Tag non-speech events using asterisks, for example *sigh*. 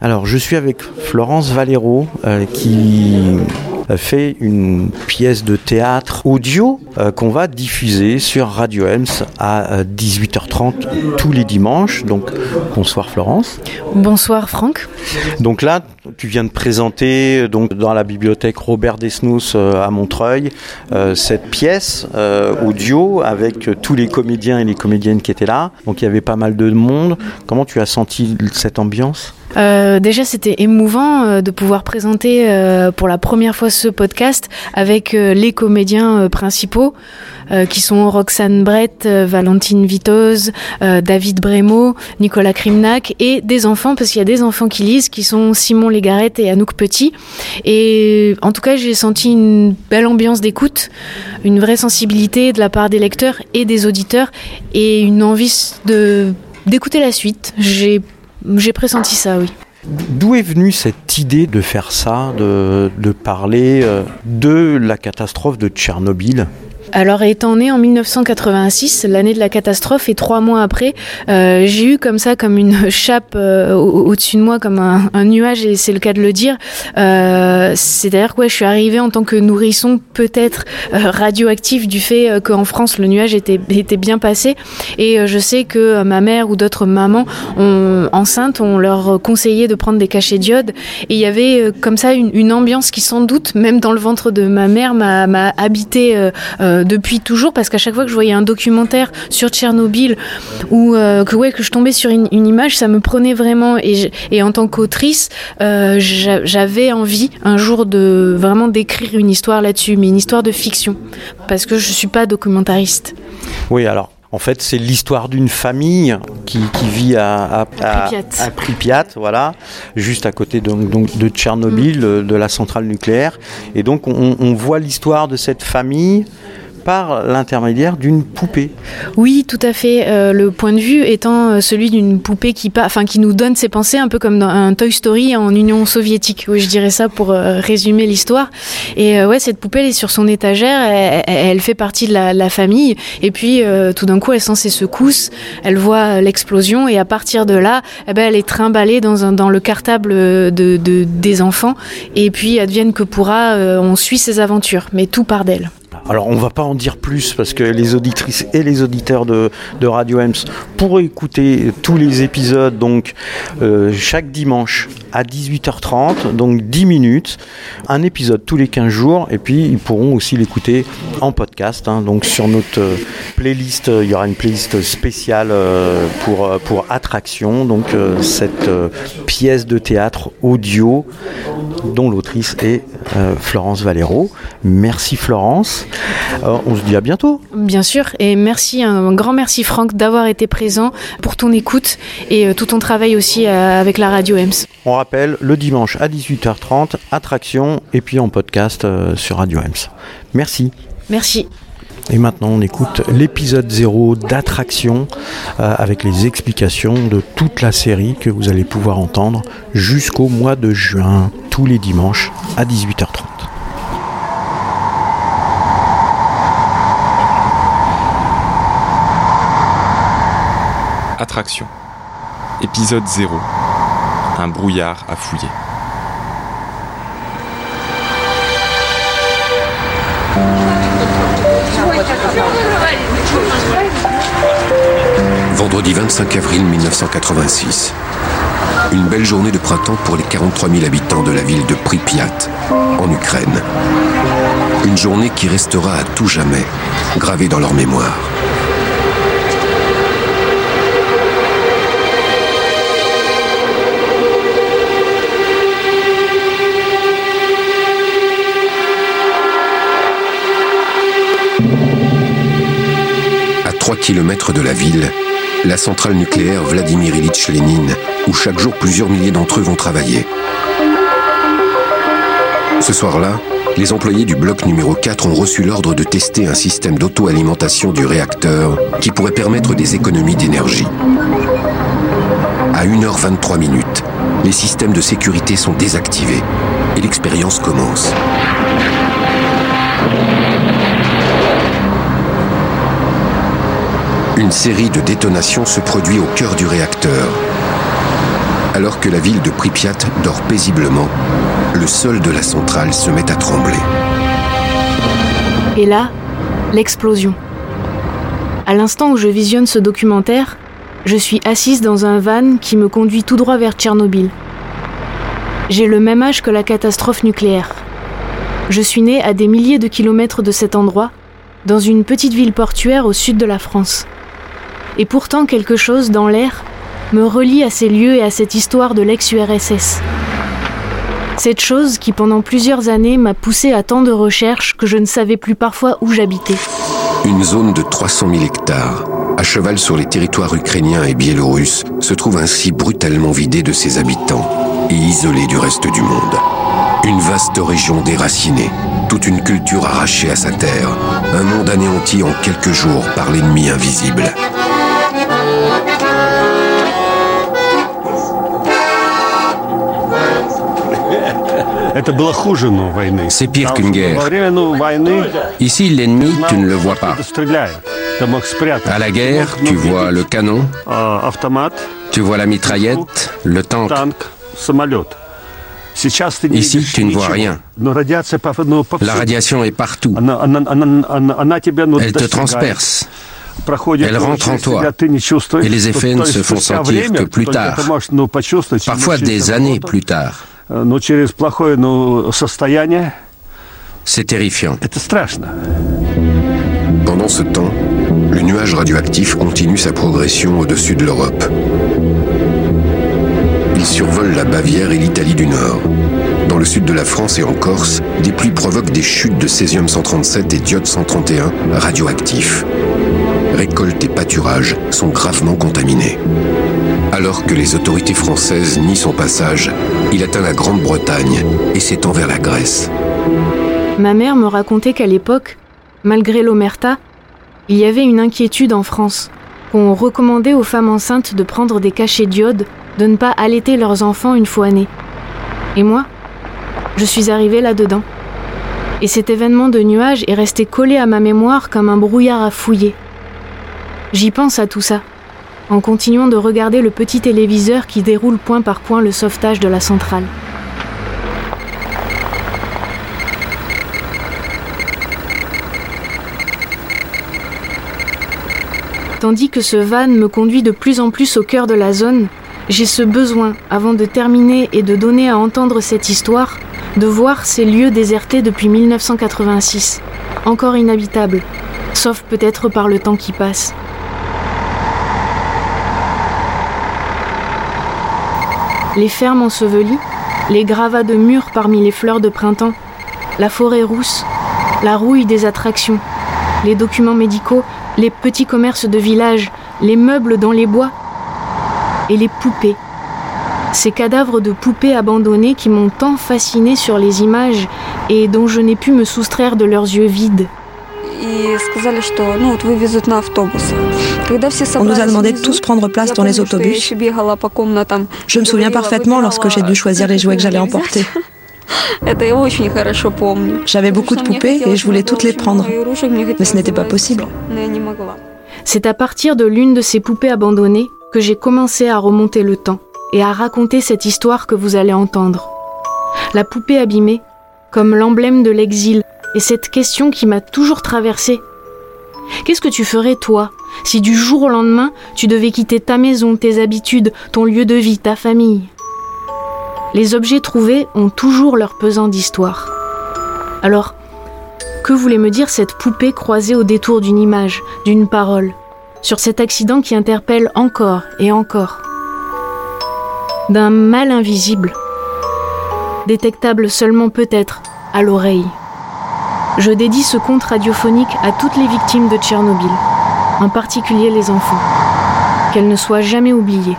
Alors, je suis avec Florence Valero euh, qui fait une pièce de théâtre audio euh, qu'on va diffuser sur Radio Ems à 18h30 euh, tous les dimanches. Donc bonsoir Florence. Bonsoir Franck. Donc là, tu viens de présenter donc dans la bibliothèque Robert Desnos euh, à Montreuil cette pièce audio avec tous les comédiens et les comédiennes qui étaient là. Donc il y avait pas mal de monde. Comment tu as senti cette ambiance? Euh, déjà, c'était émouvant euh, de pouvoir présenter euh, pour la première fois ce podcast avec les comédiens principaux qui sont Roxane Brett, Valentine Vitoz, David Brémo, Nicolas Krimnak et des enfants, parce qu'il y a des enfants qui lisent, qui sont Simon Légarette et Anouk Petit. Et en tout cas, j'ai senti une belle ambiance d'écoute, une vraie sensibilité de la part des lecteurs et des auditeurs et une envie de d'écouter la suite. J'ai j'ai pressenti ça, oui. D'où est venue cette idée de faire ça, de, de parler euh, de la catastrophe de Tchernobyl? Alors, étant né en 1986, l'année de la catastrophe, et trois mois après, euh, j'ai eu comme ça, comme une *laughs* chape euh, au-dessus de moi, comme un, nuage, et c'est le cas de le dire. Euh, C'est-à-dire que je suis arrivée en tant que nourrisson, peut-être euh, radioactif, du fait euh, qu'en France, le nuage était, était bien passé. Et je sais que ma mère ou d'autres mamans ont, enceintes, on leur conseillé de prendre des cachets d'iode. Et il y avait comme ça une, une, ambiance qui, sans doute, même dans le ventre de ma mère, m'a habité euh, depuis toujours parce qu'à chaque fois que je voyais un documentaire sur Tchernobyl ou euh, que ouais que je tombais sur une, image, ça me prenait vraiment et, et en tant qu'autrice, euh, j'avais envie un jour de vraiment d'écrire une histoire là-dessus, mais une histoire de fiction parce que je suis pas documentariste. Oui, alors en fait, c'est l'histoire d'une famille qui, vit à, Pripyat. voilà, juste à côté de, donc, de Tchernobyl, mm. de la centrale nucléaire. Et donc, on, on voit l'histoire de cette famille par l'intermédiaire d'une poupée. Oui, tout à fait. Euh, le point de vue étant euh, celui d'une poupée qui, enfin, qui nous donne ses pensées, un peu comme dans un Toy Story en Union soviétique. Oui, je dirais ça pour euh, résumer l'histoire. Et ouais, cette poupée, elle est sur son étagère, elle, fait partie de la, famille. Et puis, tout d'un coup, elle sent ses secousses, elle voit l'explosion, et à partir de là, eh ben, elle est trimballée dans, le cartable de, des enfants. Et puis, advienne que pourra, on suit ses aventures, mais tout part d'elle. Alors on va pas en dire plus parce que les auditrices et les auditeurs de, Radio Ems pourront écouter tous les épisodes donc euh, chaque dimanche à 18h30, donc 10 minutes, un épisode tous les 15 jours et puis ils pourront aussi l'écouter en podcast. Hein. donc sur notre euh, playlist, euh, il y aura une playlist spéciale pour, pour Attraction, donc cette pièce de théâtre audio dont l'autrice est Florence Valero. Merci Florence. Euh, on se dit à bientôt. Bien sûr, et merci, un grand merci Franck d'avoir été présent pour ton écoute et euh, tout ton travail aussi euh, avec la radio EMS. On rappelle, le dimanche à 18h30, attraction et puis en podcast sur Radio EMS. Merci. Merci. Et maintenant, on écoute l'épisode 0 d'Attraction avec les explications de toute la série que vous allez pouvoir entendre jusqu'au mois de juin, tous les dimanches à 18h30. Attraction. Épisode 0. Un brouillard à fouiller. Vendredi 25 avril 1986. Une belle journée de printemps pour les 43 000 habitants de la ville de Pripyat, en Ukraine. Une journée qui restera à tout jamais gravée dans leur mémoire. 3 km de la ville, la centrale nucléaire Vladimir Ilyich Lénine, où chaque jour plusieurs milliers d'entre eux vont travailler. Ce soir-là, les employés du bloc numéro 4 ont reçu l'ordre de tester un système d'auto-alimentation du réacteur qui pourrait permettre des économies d'énergie. À 1h23 minutes, les systèmes de sécurité sont désactivés et l'expérience commence. Une série de détonations se produit au cœur du réacteur. Alors que la ville de Pripyat dort paisiblement, le sol de la centrale se met à trembler. Et là, l'explosion. À l'instant où je visionne ce documentaire, je suis assise dans un van qui me conduit tout droit vers Tchernobyl. J'ai le même âge que la catastrophe nucléaire. Je suis née à des milliers de kilomètres de cet endroit, dans une petite ville portuaire au sud de la France. Et pourtant quelque chose dans l'air me relie à ces lieux et à cette histoire de l'ex-URSS. Cette chose qui pendant plusieurs années m'a poussé à tant de recherches que je ne savais plus parfois où j'habitais. Une zone de 300 000 hectares, à cheval sur les territoires ukrainiens et biélorusses, se trouve ainsi brutalement vidée de ses habitants et isolée du reste du monde. Une vaste région déracinée, toute une culture arrachée à sa terre, un monde anéanti en quelques jours par l'ennemi invisible. C'est pire qu'une guerre. Ici, l'ennemi, tu ne le vois pas. À la guerre, tu vois le canon, tu vois la mitraillette, le tank. Ici, tu ne vois rien. La radiation est partout. Elle te transperce. Elle rentre en toi. Et les effets ne se font sentir que plus tard. Parfois des années plus tard. C'est terrifiant. Pendant ce temps, le nuage radioactif continue sa progression au-dessus de l'Europe. Il survole la Bavière et l'Italie du Nord. Dans le sud de la France et en Corse, des pluies provoquent des chutes de césium-137 et d'iode-131 radioactifs. Récoltes et pâturages sont gravement contaminés. Alors que les autorités françaises nient son passage, il atteint la Grande-Bretagne et s'étend vers la Grèce. Ma mère me racontait qu'à l'époque, malgré l'omerta, il y avait une inquiétude en France, qu'on recommandait aux femmes enceintes de prendre des cachets d'iode, de ne pas allaiter leurs enfants une fois nés. Et moi, je suis arrivée là-dedans. Et cet événement de nuages est resté collé à ma mémoire comme un brouillard à fouiller. J'y pense à tout ça, en continuant de regarder le petit téléviseur qui déroule point par point le sauvetage de la centrale. Tandis que ce van me conduit de plus en plus au cœur de la zone, j'ai ce besoin, avant de terminer et de donner à entendre cette histoire, de voir ces lieux désertés depuis 1986, encore inhabitables, sauf peut-être par le temps qui passe. Les fermes ensevelies, les gravats de murs parmi les fleurs de printemps, la forêt rousse, la rouille des attractions, les documents médicaux, les petits commerces de village, les meubles dans les bois et les poupées. Ces cadavres de poupées abandonnées qui m'ont tant fasciné sur les images et dont je n'ai pu me soustraire de leurs yeux vides. On nous a demandé de tous prendre place dans les autobus. Je me souviens parfaitement lorsque j'ai dû choisir les jouets que j'allais emporter. *laughs* J'avais beaucoup de poupées et je voulais toutes les prendre, mais ce n'était pas possible. C'est à partir de l'une de ces poupées abandonnées que j'ai commencé à remonter le temps et à raconter cette histoire que vous allez entendre. La poupée abîmée, comme l'emblème de l'exil, et cette question qui m'a toujours traversée. Qu'est-ce que tu ferais, toi, si du jour au lendemain, tu devais quitter ta maison, tes habitudes, ton lieu de vie, ta famille? Les objets trouvés ont toujours leur pesant d'histoire. Alors, que voulait me dire cette poupée croisée au détour d'une image, d'une parole, sur cet accident qui interpelle encore et encore? D'un mal invisible, détectable seulement peut-être à l'oreille. Je dédie ce conte radiophonique à toutes les victimes de Tchernobyl, en particulier les enfants. Qu'elles ne soient jamais oubliées.